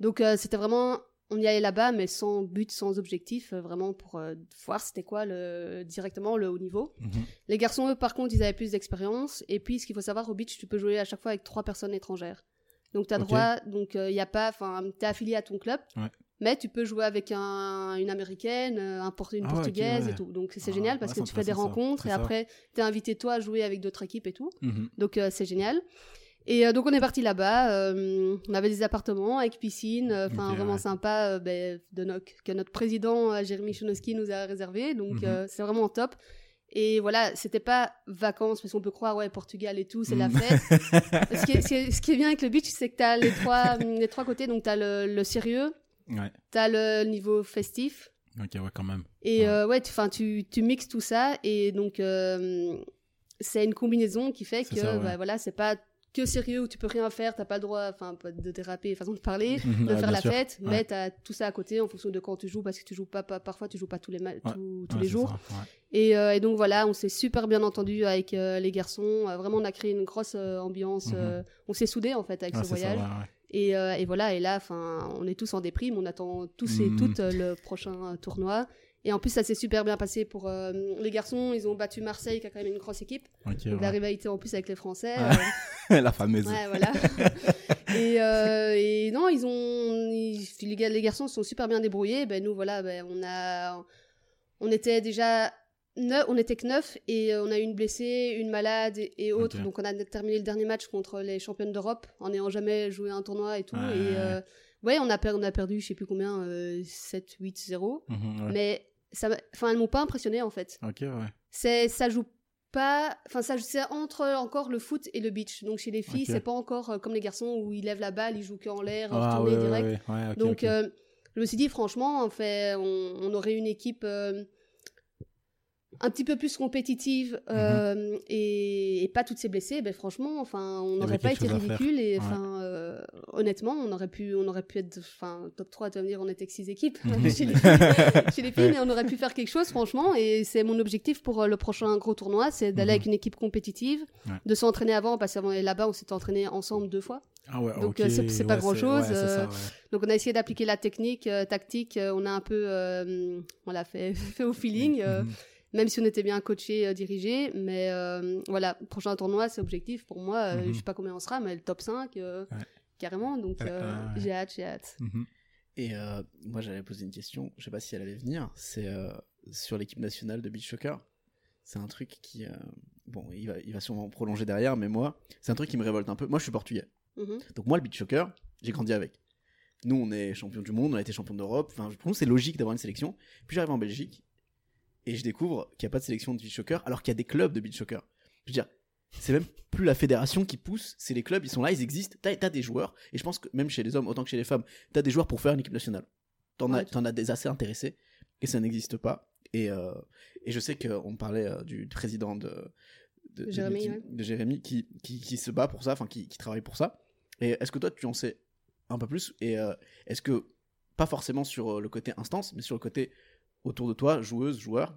Donc c'était vraiment, on y allait là-bas, mais sans but, sans objectif, euh, vraiment pour euh, voir c'était quoi le, directement le haut niveau. Mhm. Les garçons, eux, par contre, ils avaient plus d'expérience. Et puis, ce qu'il faut savoir, au beach, tu peux jouer à chaque fois avec trois personnes étrangères. Donc, tu as droit, donc il y a pas, enfin, tu es affilié à ton club, Ouais. mais tu peux jouer avec un, une américaine, euh, un une Ah portugaise ouais. et tout. Donc, c'est Ah, génial parce ouais, que tu fais des rencontres et ça. après, tu es invité toi à jouer avec d'autres équipes et tout. Mhm. Donc, euh, c'est génial. Et euh, donc, on est parti là-bas. euh, on avait des appartements avec piscine, euh, enfin, vraiment ouais. sympa, ben, de no- que notre président, Jérémy Chonowski, nous a réservé. Donc, Mhm. c'est vraiment top. Et voilà, c'était pas vacances, parce qu'on peut croire, ouais, Portugal et tout, c'est la Mhm. fête. ce, qui est, ce qui est- ce qui est bien avec le beach, c'est que tu as les trois, les trois côtés. Donc, tu as le, le sérieux, Ouais. tu as le niveau festif. Ok, ouais, quand même. Et Ouais. ouais, tu, tu, tu mixes tout ça. Et donc, c'est une combinaison qui fait que, ça, ouais. bah, voilà, c'est pas que sérieux où tu peux rien faire, t'as pas le droit, enfin, de déraper, façon de parler, de faire la sûr. fête, Ouais. mais t'as tout ça à côté en fonction de quand tu joues, parce que tu joues pas, pas- parfois tu joues pas tous les, Ouais. tous, tous Ouais, les jours. ça, ouais. Et, euh, et donc voilà, on s'est super bien entendu avec euh, les garçons. Euh, vraiment, on a créé une grosse ambiance. Mhm. on s'est soudés en fait avec ce ça, voyage. Et, et voilà, et là, enfin, on est tous en déprime, on attend tous et Mhm. toutes le prochain tournoi. Et en plus, ça s'est super bien passé pour euh, les garçons. Ils ont battu Marseille, qui a quand même une grosse équipe. Ok, Donc ouais. la rivalité en plus avec les Français. Ah. euh, la fameuse. ouais, voilà. et, euh, et non, ils ont, ils- les, garçons se sont super bien débrouillés. Ben nous, voilà, ben on a, on était déjà neuf, on était que neuf et on a eu une blessée, une malade et, et autres. Donc on a terminé le dernier match contre les championnes d'Europe en n'ayant jamais joué un tournoi et tout. Ouais, et ouais, euh, ouais, on a, per- on a perdu, je sais plus combien, euh, 7, 8, 0. Mhm, ouais. Mais ça, enfin, elles m'ont pas impressionné en fait. Ok, ouais. C'est, ça joue pas, enfin, ça, c'est entre encore le foot et le beach. Donc chez les filles, Ok. c'est pas encore euh, comme les garçons où ils lèvent la balle, ils jouent qu'en l'air, Ah, ouais, direct. ouais, Donc, euh, je me suis dit, franchement, en fait, on, on aurait une équipe euh, un petit peu plus compétitive Mhm. euh, et, et pas toutes ces blessées. Ben, franchement, enfin, on n'aurait pas été chose ridicule. Et Ouais. enfin, euh, honnêtement, on aurait pu, on aurait pu être, enfin, top 3, tu vas me dire, on était que 6 équipes Mhm. chez les filles, chez les filles, Ouais. mais on aurait pu faire quelque chose, franchement. Et c'est mon objectif pour euh, le prochain gros tournoi, c'est d'aller Mhm. avec une équipe compétitive, Ouais. de s'entraîner avant, parce qu'avant là-bas, on s'est entraîné ensemble deux fois. Ah ouais, donc, ok, euh, c'est- pas ouais, grand-chose, ouais, c'est euh, ça. Donc on a essayé d'appliquer la technique, euh, tactique, euh, on a un peu, euh, on l'a fait, fait au feeling. Même si on était bien coaché, euh, dirigé, mais euh, voilà, prochain tournoi, c'est objectif pour moi, euh, Mhm. je sais pas combien on sera, mais le top 5, euh, Ouais. carrément, donc euh, j'ai hâte, j'ai hâte. Mhm. Et euh, moi, j'allais poser une question, je sais pas si elle allait venir, c'est euh, sur l'équipe nationale de beach soccer. C'est un truc qui. euh, bon, il va, il va sûrement prolonger derrière, mais moi, c'est un truc qui me révolte un peu. Moi, je suis portugais. Mhm. Donc, moi, le beach soccer, j'ai grandi avec. Nous, on est champion du monde, on a été champion d'Europe. Enfin, pour nous, c'est logique d'avoir une sélection. Puis j'arrive en Belgique et je découvre qu'il n'y a pas de sélection de beach soccer alors qu'il y a des clubs de beach soccer. Je veux dire, c'est même plus la fédération qui pousse, c'est les clubs, ils sont là, ils existent. T'as as des joueurs, et je pense que même chez les hommes, autant que chez les femmes, t'as des joueurs pour faire une équipe nationale. T'en as, Ouais. t'en as des assez intéressés, et ça n'existe pas. Et, euh, et je sais qu'on parlait euh, du président de, de, de Jérémy, Lucky- ouais. de Jérémy qui, qui, qui se bat pour ça, enfin qui, qui travaille pour ça. Et est-ce que toi, tu en sais un peu plus? Et euh, est-ce que, pas forcément sur le côté instance, mais sur le côté autour de toi, joueuse, joueur,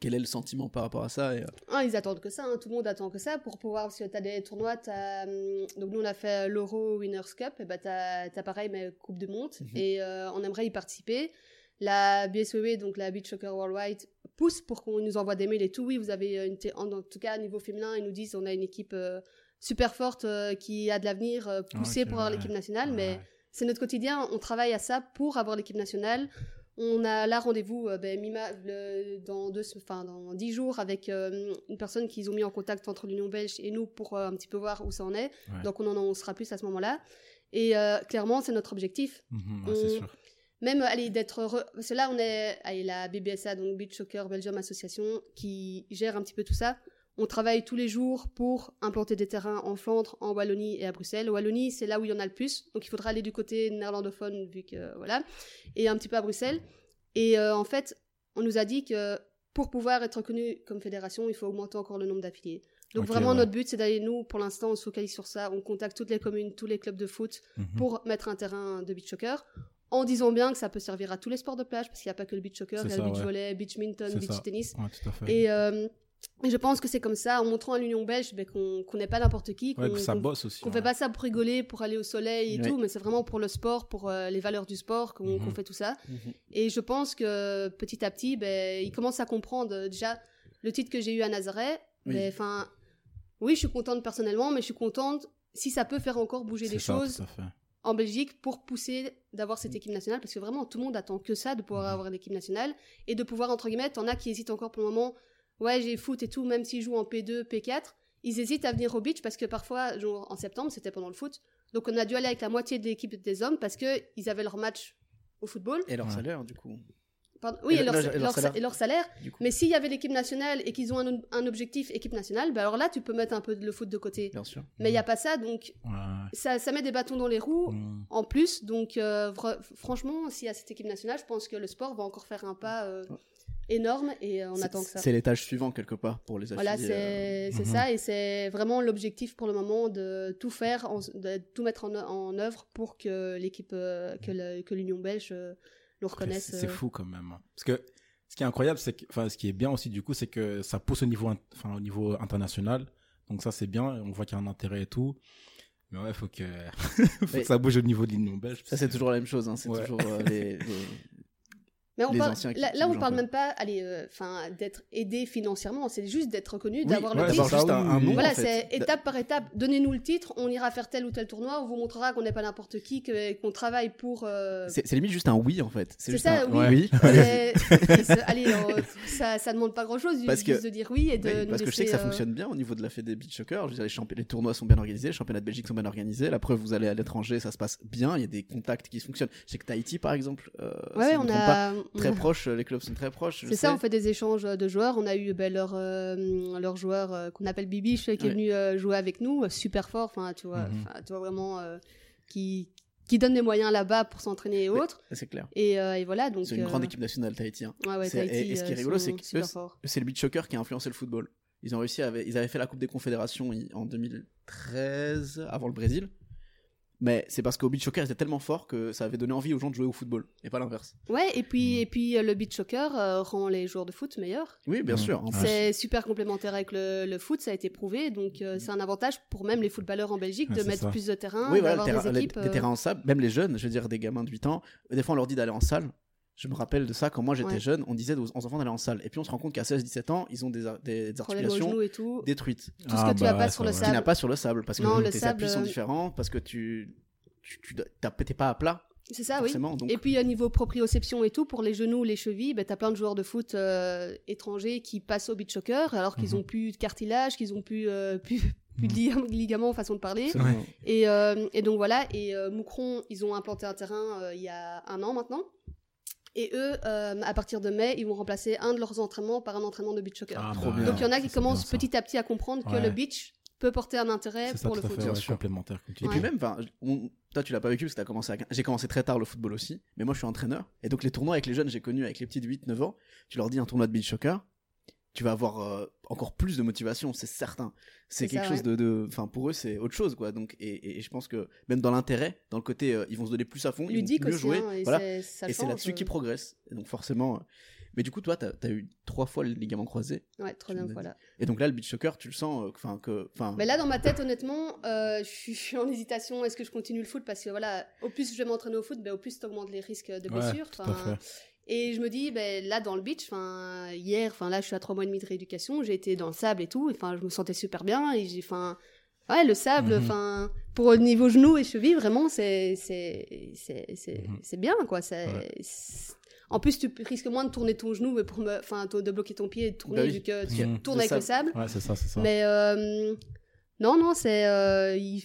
quel est le sentiment par rapport à ça et, euh, Ah, ils attendent que ça, hein, tout le monde attend que ça pour pouvoir, parce que tu as des tournois, t'as, hum, donc nous on a fait l'Euro Winners Cup, et bah tu as, pareil, mais Coupe du Monde, Mhm. et euh, on aimerait y participer. La BSWW, donc la Beach Soccer Worldwide, pousse pour qu'on nous envoie des mails et tout. Oui, vous avez une, en, tout cas, au niveau féminin, ils nous disent on a une équipe euh, super forte euh, qui a de l'avenir, euh, poussée pour avoir ouais. l'équipe nationale, mais c'est notre quotidien, on travaille à ça pour avoir l'équipe nationale. On a là rendez-vous euh, ben, Mima, le- dans, deux, se- enfin, dans dix jours avec euh, une personne qu'ils ont mis en contact entre l'Union belge et nous pour euh, un petit peu voir où ça en est. Ouais. Donc on en on sera plus à ce moment-là. Et clairement, c'est notre objectif. Mhm, ouais, c'est sûr. Même, allez, d'être... re- Parce que là, on est... Allez, la BBSA, donc Beach Soccer Belgium Association, qui gère un petit peu tout ça. On travaille tous les jours pour implanter des terrains en Flandre, en Wallonie et à Bruxelles. Wallonie, c'est là où il y en a le plus. Donc, il faudra aller du côté néerlandophone, vu que... Voilà. Et un petit peu à Bruxelles. Et euh, en fait, on nous a dit que pour pouvoir être reconnu comme fédération, il faut augmenter encore le nombre d'affiliés. Donc vraiment, ouais. notre but, c'est d'aller, nous, pour l'instant, on se focalise sur ça. On contacte toutes les communes, tous les clubs de foot Mhm. pour mettre un terrain de beach soccer. En disant bien que ça peut servir à tous les sports de plage, parce qu'il n'y a pas que le beach soccer, il y a ça, le beach ouais. volley, beach minton, beach ça. tennis. Ouais, tout à fait. Et, euh, et je pense que c'est comme ça, en montrant à l'Union belge ben, qu'on n'est pas n'importe qui, qu'on ouais. fait pas ça pour rigoler, pour aller au soleil et Ouais. tout, mais c'est vraiment pour le sport, pour euh, les valeurs du sport qu'on Mhm. fait tout ça. Mhm. Et je pense que petit à petit, ben, ils commencent à comprendre euh, déjà le titre que j'ai eu à Nazareth. Oui. ben, Enfin, oui, je suis contente personnellement, mais je suis contente si ça peut faire encore bouger des ça, choses en Belgique pour pousser d'avoir cette équipe nationale parce que vraiment tout le monde attend que ça de pouvoir Mhm. avoir l'équipe nationale et de pouvoir entre guillemets t'en as qui hésitent encore pour le moment ouais j'ai foot et tout même s'ils jouent en P2 P4 ils hésitent à venir au beach parce que parfois genre en septembre c'était pendant le foot donc on a dû aller avec la moitié de l'équipe des hommes parce que ils avaient leur match au football Et leur Ouais. salaire, du coup. Pardon? oui Et et, le- leur, et leur leur- salaire. et leur salaire Du coup. mais s'il y avait l'équipe nationale et qu'ils ont un, un objectif équipe nationale bah alors là tu peux mettre un peu le foot de côté Bien sûr. mais il n'y a pas ça donc Ouais. ça, ça met des bâtons dans les roues Mhm. en plus. Donc, euh, franchement, s'il y a cette équipe nationale, je pense que le sport va encore faire un pas euh, énorme et euh, on attend que ça. C'est l'étage suivant, quelque part, pour les Voilà, affiliés. euh, c'est c'est Mhm. ça et c'est vraiment l'objectif pour le moment de tout faire, en- de tout mettre en, en œuvre pour que l'équipe, euh, que l'Union belge euh, le reconnaisse. C'est euh. fou quand même. hein. Parce que ce qui est incroyable, c'est que, enfin, ce qui est bien aussi du coup, c'est que ça pousse au niveau, enfin, au niveau international. Donc ça, c'est bien. On voit qu'il y a un intérêt et tout. Mais ouais, faut que, faut que ça bouge au niveau de l'Union belge. Ça, c'est toujours la même chose. Hein. C'est Ouais. toujours euh, les, les- Mais on les parle, là, on parle même pas, allez, euh, enfin, d'être aidé financièrement. C'est juste d'être reconnu, Oui, d'avoir ouais, le titre. juste un, un nom. Voilà, en fait. c'est étape par étape. Donnez-nous le titre, on ira faire tel ou tel tournoi, on vous montrera qu'on n'est pas n'importe qui, que- qu'on travaille pour. euh, C'est limite juste un oui, en fait. C'est juste ça, un oui. allez, euh, ça, ça demande pas grand-chose, juste que- de dire oui et de Oui, nous parce que je sais que ça euh, fonctionne bien au niveau de la Fédé Beach Soccer. Je veux dire, les, champi- les tournois sont bien organisés, les championnats de Belgique sont bien organisés. La preuve, vous allez à l'étranger, ça se passe bien. Il y a des contacts qui fonctionnent. Je sais que Tahiti, par exemple, Ouais, on a. très proches, les clubs sont très proches. C'est ça, on fait des échanges de joueurs. On a eu ben, leur, euh, leur joueur euh, qu'on appelle Bibiche qui est venu euh, jouer avec nous, euh, super fort. Enfin, tu vois, Mhm. tu vois vraiment euh, qui qui donne les moyens là-bas pour s'entraîner et autres. C'est clair. Et, euh, et voilà, donc. C'est une euh, grande équipe nationale, Tahiti. hein. Ouais, ouais, C'est- et- Tahiti, et ce qui est euh, rigolo, c'est que. C'est le beach soccer qui a influencé le football. Ils ont réussi à, ils avaient fait la Coupe des Confédérations en 2013 avant le Brésil. Mais c'est parce qu'au beach soccer, ils étaient tellement forts que ça avait donné envie aux gens de jouer au football et pas l'inverse. Ouais, et puis, et puis euh, le beach soccer euh, rend les joueurs de foot meilleurs. Oui, bien Mhm. sûr. C'est super complémentaire avec le, le foot, ça a été prouvé. Donc euh, c'est un avantage pour même les footballeurs en Belgique Ouais, de mettre ça. plus de terrain, oui, voilà, d'avoir des les- équipes. des euh, terrains en sable, même les jeunes, je veux dire des gamins de 8 ans, des fois on leur dit d'aller en salle. Je me rappelle de ça quand moi j'étais Ouais. jeune, on disait aux aux enfants d'aller en salle. Et puis on se rend compte qu'à 16-17 ans, ils ont des, articulations genoux et tout. détruites. Tout ce que tu as pas sur le Ce sable. qu'il n'a pas sur le sable, parce que Non, tes sable, appuis sont euh, différents, parce que tu tu tu t'as- t'es pas à plat, C'est ça, Ah oui. Donc, Et puis, au niveau proprioception et tout, pour les genoux, les chevilles, ben, t'as plein de joueurs de foot euh, étrangers qui passent au beach soccer alors qu'ils Mhm. ont plus de cartilage, qu'ils ont plus, euh, plus, plus de ligam- ligaments, façon de parler. Et, euh, et donc voilà, et euh, Moucron, ils ont implanté un terrain euh, il y a un an maintenant. Et eux, euh, à partir de mai, ils vont remplacer un de leurs entraînements par un entraînement de beach soccer. Ah, Trop bah, bien. donc il y en a qui commencent petit à petit à comprendre que le beach peut porter un intérêt ça, pour le foot. Bien sûr. complémentaire, Et puis même, on- toi tu l'as pas vécu parce que t'as commencé à... j'ai commencé très tard le football aussi, mais moi je suis entraîneur. Et donc les tournois avec les jeunes, j'ai connu avec les petits de 8-9 ans, tu leur dis un tournoi de beach soccer, tu vas avoir euh, encore plus de motivation, c'est certain. C'est quelque ça, chose de, de, enfin pour eux c'est autre chose quoi. Donc et, et- et je pense que même dans l'intérêt, dans le côté, euh, ils vont se donner plus à fond, Ludique ils vont mieux jouer, hein, et voilà. ça Et c'est là-dessus qu'ils euh. progressent. Et donc forcément. euh, Mais du coup, toi, t'as as eu trois fois le ligament croisé. Ouais, troisième me fois là. Et donc là, le beach soccer, tu le sens, euh, enfin que, enfin. Mais là, dans ma tête, honnêtement, euh, je, suis, en hésitation. Est-ce que je continue le foot? Parce que voilà, au plus je vais m'entraîner au foot, ben, au plus tu augmentes les risques de Ouais, Et je me dis, ben, là, dans le beach, enfin, hier, enfin, là, je suis à trois mois et demi de rééducation, j'ai été dans le sable et tout, enfin, je me sentais super bien, et j'ai, enfin, ouais, le sable, Mhm. enfin, pour le niveau genou et cheville, vraiment, c'est, c'est, c'est, c'est, Mhm. c'est bien, quoi, c'est, Ouais. en plus, tu risques moins de tourner ton genou, mais pour me, enfin, de bloquer ton pied et de tourner, Bah oui, vu que tu tournes le avec le sable. Ouais, c'est ça, c'est ça. Mais, euh, non, non, c'est, euh, il-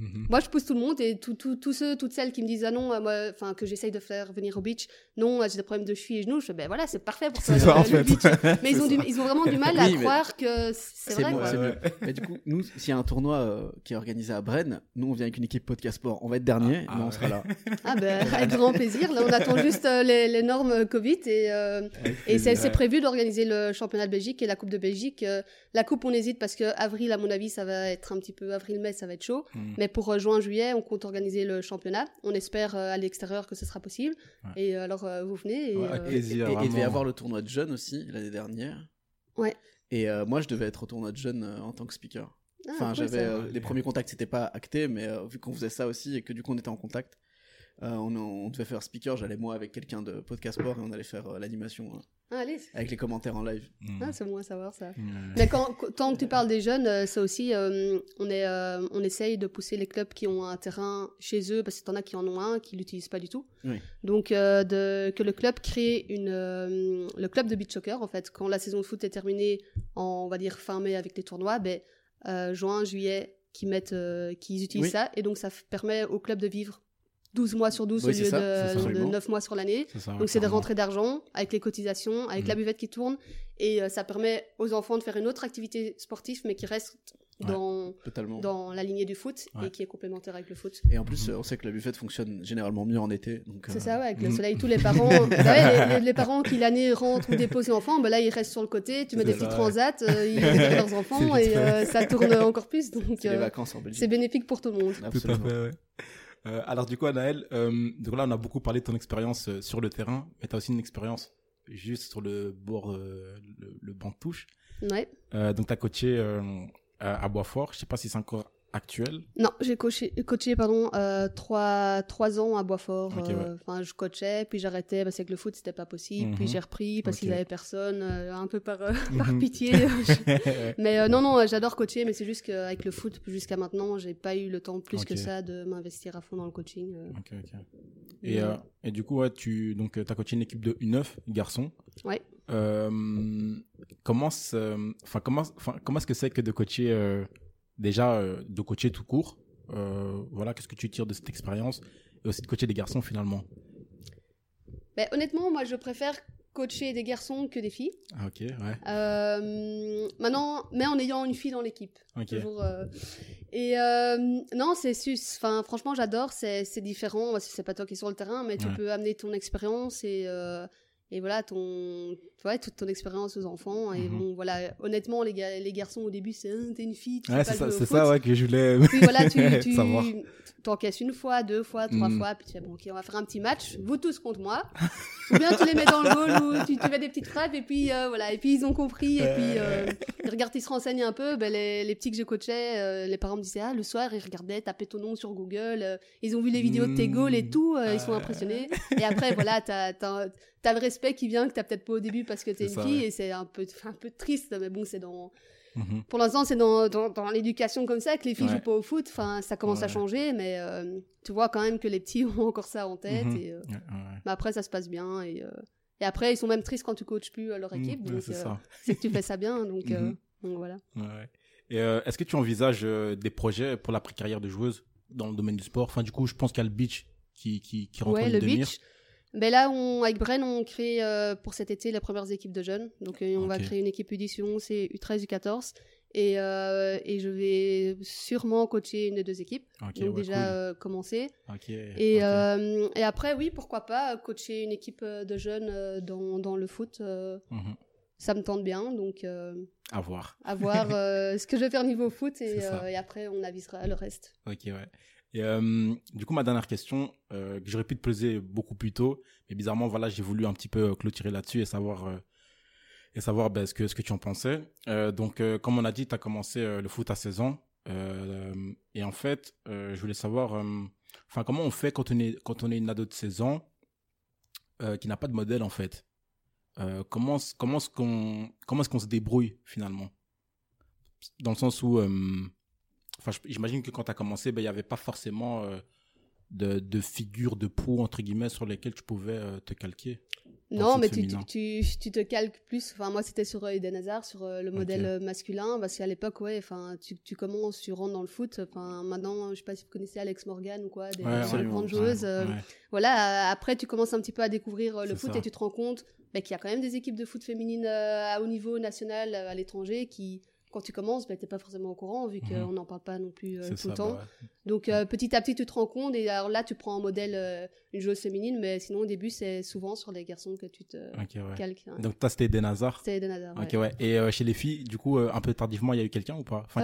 Mhm. moi, je pousse tout le monde et tout- tout- tous ceux, toutes celles qui me disent ah non, euh, moi, enfin que j'essaye de faire venir au beach, non, euh, j'ai des problèmes de cheville et genoux. Je fais ben voilà, c'est parfait pour ça, le- en fait. beach. Mais ils ont, du- ça. ils ont vraiment du mal à Oui, croire que c'est vrai. bon, quoi. Ouais. Mais du coup, nous, s'il y a un tournoi euh, qui est organisé à Brenne, nous, on vient avec une équipe podcast sport. On va être dernier, Ah, mais on ouais. sera là. Ah ben avec grand plaisir. Là, on attend juste euh, les, les normes Covid et euh, et c'est Ouais. prévu d'organiser le championnat de Belgique et la Coupe de Belgique. Euh, la Coupe, on hésite parce que avril, à mon avis, ça va être un petit peu avril-mai, ça va être chaud. Mhm. Mais pour euh, juin-juillet, on compte organiser le championnat. On espère euh, à l'extérieur que ce sera possible. Ouais. Et euh, alors, euh, vous venez. Et, Ouais, avec euh, Et, plaisir, et- et il devait y avoir le tournoi de jeunes aussi l'année dernière. Ouais. Et euh, moi, je devais être au tournoi de jeunes euh, en tant que speaker. ah, Enfin, cool, j'avais euh, les premiers contacts, c'était pas acté, mais euh, vu qu'on faisait ça aussi et que du coup on était en contact, euh, on, on devait faire speaker. J'allais moi avec quelqu'un de podcast sport et on allait faire euh, l'animation hein, Ah, avec les commentaires en live. Mhm. ah, c'est bon à savoir ça. Mhm. Mais quand, quand- tant que tu parles des jeunes, euh, ça aussi, euh, on, est, euh, on essaye de pousser les clubs qui ont un terrain chez eux, parce que t'en as qui en ont un, qui l'utilisent pas du tout. Oui. Donc, euh, de, que le club crée une, euh, le club de beach soccer, en fait, quand la saison de foot est terminée, en, on va dire fin mai avec les tournois, ben, euh, juin, juillet, qui mettent, euh, utilisent Oui. ça, et donc ça permet au club de vivre 12 mois sur 12 Oui, au lieu ça, c'est ça, de, de absolument. 9 mois sur l'année. Donc c'est des rentrées d'argent avec les cotisations, avec la buvette qui tourne et euh, ça permet aux enfants de faire une autre activité sportive mais qui reste Ouais. dans, Totalement. dans la lignée du foot Ouais. et qui est complémentaire avec le foot. Et en plus, euh, on sait que la buffette fonctionne généralement mieux en été. C'est euh, ça, ouais, avec le Mhm. soleil, tous les parents, les, les- les parents qui l'année rentrent ou déposent l'enfant, bah là ils restent sur le côté, tu mets des petits transats, euh, ils récupèrent leurs enfants et euh, ça tourne encore plus, donc C'est les euh, vacances en Belgique. c'est bénéfique pour tout le monde. Tout à Absolument. Euh, alors du coup, Anaël, euh, donc là, on a beaucoup parlé de ton expérience euh, sur le terrain, mais tu as aussi une expérience juste sur le bord, euh, le, le banc de touche. Ouais. Donc tu as coaché à à Boisfort, je sais pas si c'est encore actuel. Non, j'ai coaché, coaché pardon, euh, trois, trois ans à Boisfort. Euh, Enfin, je coachais, puis j'arrêtais parce que le foot, c'était pas possible. Mhm. Puis j'ai repris parce Ok. qu'ils avaient personne, euh, un peu par, euh, par Mhm. pitié. mais non, non, j'adore coacher, mais c'est juste qu'avec le foot, jusqu'à maintenant, j'ai pas eu le temps plus que ça de m'investir à fond dans le coaching. Et, euh, et du coup, ouais, tu donc, as coaché une équipe de U9 garçons. Ouais. Comment enfin, comment, comment est-ce que c'est que de coacher, déjà, euh, de coacher tout court euh, Voilà, qu'est-ce que tu tires de cette expérience Et aussi de coacher des garçons finalement? Mais honnêtement, moi, je préfère coacher des garçons que des filles. Ah, ok, ouais. Euh, maintenant, mais en ayant une fille dans l'équipe. Toujours, euh, Et euh, non, c'est sus. Enfin, franchement, j'adore. C'est c'est différent. C'est pas toi qui es sur le terrain, mais tu Ouais. peux amener ton expérience et et voilà ton, tu vois, toute ton expérience aux enfants. Et Mhm. bon, voilà. Honnêtement, les, ga- les garçons au début, c'est Ah, t'es une fille, tu Ouais, sais c'est ça, ça ouais, que je voulais Puis voilà, tu, t'encaisses une fois, deux fois, trois Mm. fois, puis tu fais bon, ok, on va faire un petit match, vous tous contre moi. Ou bien tu les mets dans le goal, ou tu, tu mets des petites frappes, et puis euh, voilà, et puis ils ont compris, et puis euh, ils regardent, ils se renseignent un peu. Ben, les, les petits que je coachais, euh, les parents me disaient, ah, le soir, ils regardaient, tapaient ton nom sur Google, euh, ils ont vu les vidéos de tes Mm. goals et tout, euh, ils sont impressionnés. Et après, voilà, t'as, t'as, le respect qui vient que t'as peut-être pas au début parce que t'es une fille, ouais. et c'est un peu, un peu triste, mais bon, c'est dans Mhm. pour l'instant, c'est dans, dans, dans l'éducation comme ça que les filles Ouais. jouent pas au foot. Enfin, ça commence à changer, mais euh, tu vois quand même que les petits ont encore ça en tête. Mhm. Et, euh, Ouais, mais après, ça se passe bien. Et, euh, et après, ils sont même tristes quand tu coaches plus leur équipe. Mm, ouais, donc, c'est que tu fais ça bien. Donc, Mhm. donc voilà. Et est-ce que tu envisages des projets pour la carrière de joueuse dans le domaine du sport? Enfin, du coup, je pense qu'il y a le beach qui, qui, qui rentre en le de mire. beach. Ben là, on, avec Bren, on crée euh, pour cet été les premières équipes de jeunes. Donc, euh, on va créer une équipe U10, U11 et U13, U14. Et, euh, et je vais sûrement coacher une des deux équipes. Ok, donc ouais, déjà cool. euh, commencer. Ok. Et, après, oui, pourquoi pas coacher une équipe de jeunes dans, dans le foot. Mhm. ça me tente bien. Donc À voir. à voir ce que je vais faire niveau foot et, et après on avisera le reste. Ok, ouais. Et euh, du coup, ma dernière question, euh, que j'aurais pu te poser beaucoup plus tôt, mais bizarrement, voilà, j'ai voulu un petit peu euh, clôturer là-dessus et savoir, et savoir ben, ce, que, ce que tu en pensais. Donc, comme on a dit, tu as commencé le foot à 16 ans. Et en fait, je voulais savoir, enfin, comment on fait quand on est, quand on est une ado de 16 ans qui n'a pas de modèle, en fait Comment, comment est-ce comment est-ce qu'on se débrouille, finalement? Dans le sens où... Enfin, j'imagine que quand tu as commencé, ben, il n'y avait pas forcément euh, de, de figure de proue, entre guillemets, sur lesquelles tu pouvais euh, te calquer. Non, mais tu, féminin. tu, tu, tu te calques plus. Enfin, moi, c'était sur euh, Eden Hazard, sur euh, le modèle masculin, parce qu'à l'époque, ouais, enfin, tu, tu commences, tu rentres dans le foot. Enfin, maintenant, je sais pas si vous connaissez Alex Morgan ou quoi, des Ouais, grandes joueuses. Ouais, euh, ouais. Voilà, après, tu commences un petit peu à découvrir euh, le foot ça. et tu te rends compte bah, qu'il y a quand même des équipes de foot féminine à haut niveau national à l'étranger qui, quand tu commences, bah, tu n'es pas forcément au courant vu Mhm. qu'on n'en parle pas non plus euh, tout ça, le temps. bah ouais. Donc euh, petit à petit, tu te rends compte et alors là, tu prends en modèle euh, une joueuse féminine, mais sinon au début, c'est souvent sur les garçons que tu te ouais. calques. hein. Donc, toi, c'était Eden Hazard. C'était Eden Hazard. Ok, ouais. ouais. Et chez les filles, du coup, un peu tardivement, il y a eu quelqu'un ou pas? Enfin,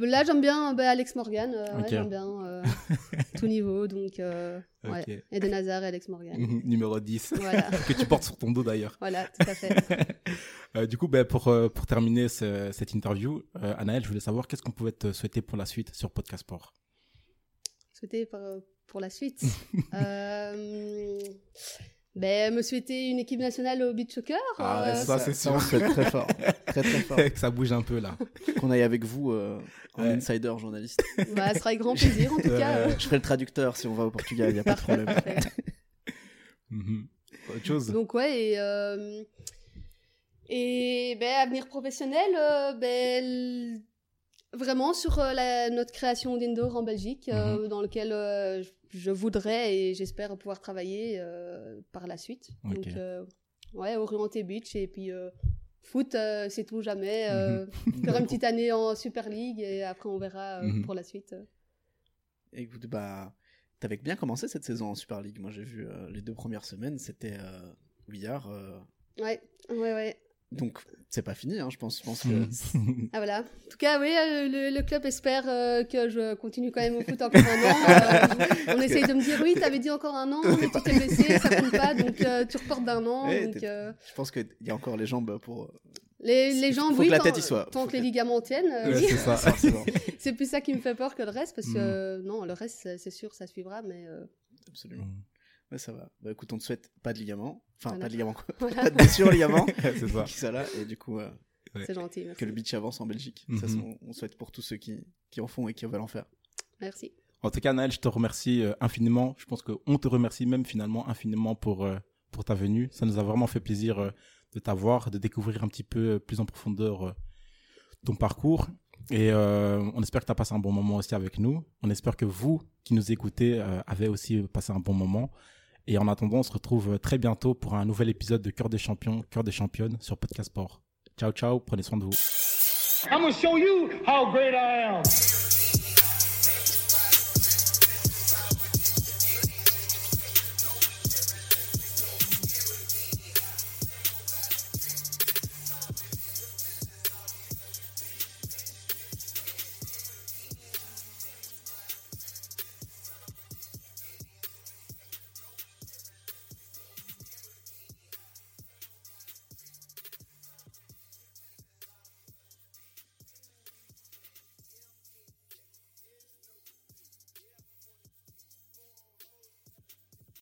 là, j'aime bien bah, Alex Morgan. euh, ouais, Ok. j'aime bien tout niveau. Donc, euh, ouais. Ok. Eden Hazard et Alex Morgan. Numéro 10. voilà, que tu portes sur ton dos d'ailleurs. voilà, tout à fait. Du coup, ben, pour, pour terminer ce- cette interview, euh, Anaël, je voulais savoir qu'est-ce qu'on pouvait te souhaiter pour la suite sur Podcast Sport souhaiter pour, pour la suite Euh, ben, Me souhaiter une équipe nationale au beach soccer. Ah ouais, euh, ça, c'est sûr. on se fait très fort. Très très fort. que ça bouge un peu là. Qu'on aille avec vous euh, en Ouais. insider journaliste. bah, ce sera avec grand plaisir en tout cas. Euh. Je ferai le traducteur si on va au Portugal, il n'y a pas de problème. Mhm. Autre chose? Donc ouais, et, euh, et ben, avenir professionnel, euh, ben, vraiment sur euh, la, notre création d'indoor en Belgique, euh, Mhm. dans lequel je- je voudrais et j'espère pouvoir travailler par la suite. Ok. Donc ouais, orienté beach et puis foot, c'est tout jamais. Euh, Faire une petite année en Super League et après on verra Mhm. pour la suite. Écoute, bah, t'avais bien commencé cette saison en Super League. Moi, j'ai vu les deux premières semaines, c'était euh, Ouais, ouais, ouais. Donc, c'est pas fini, hein, je pense. Je pense que. Ah voilà. En tout cas, oui, euh, le, le club espère euh, que je continue quand même au foot encore un an. Euh, on essaye de me dire, oui, t'avais dit encore un an, mais tu t'es blessé, ça compte pas, donc euh, tu reportes d'un an. Donc, euh, je pense qu'il y a encore les jambes pour. les, les faut oui, que la tant, tête y soit. tant Faut que les ligaments tiennent, euh, Ouais, oui. c'est ça. forcément. c'est plus ça qui me fait peur que le reste, parce que euh, non, le reste, c'est sûr, ça suivra, mais euh, Absolument. Ouais, ça va. Bah, écoute, on te souhaite pas de ligaments. Enfin, Voilà. pas de ligaments, quoi. voilà, pas de blessure ligaments. c'est ça. qui soit là. Et du coup, euh, Ouais. c'est gentil, merci. que le beach avance en Belgique. Ça, Mhm. c'est- on, on souhaite pour tous ceux qui, qui en font et qui veulent en faire. Merci. En tout cas, Naël, je te remercie euh, infiniment. Je pense qu'on te remercie même finalement infiniment pour, euh, pour ta venue. Ça nous a vraiment fait plaisir euh, de t'avoir, de découvrir un petit peu plus en profondeur euh, ton parcours. Et euh, on espère que tu as passé un bon moment aussi avec nous. On espère que vous qui nous écoutez euh, avez aussi passé un bon moment. Et en attendant, on se retrouve euh, très bientôt pour un nouvel épisode de Cœur des champions, Cœur des championnes sur Podcast Sport. Ciao, ciao, prenez soin de vous.